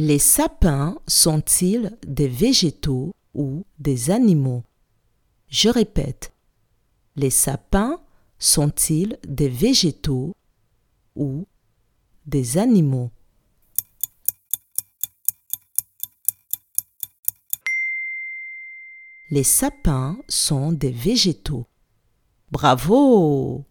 Les sapins sont-ils des végétaux ou des animaux? Je répète. Les sapins sont-ils des végétaux ou des animaux? Les sapins sont des végétaux. Bravo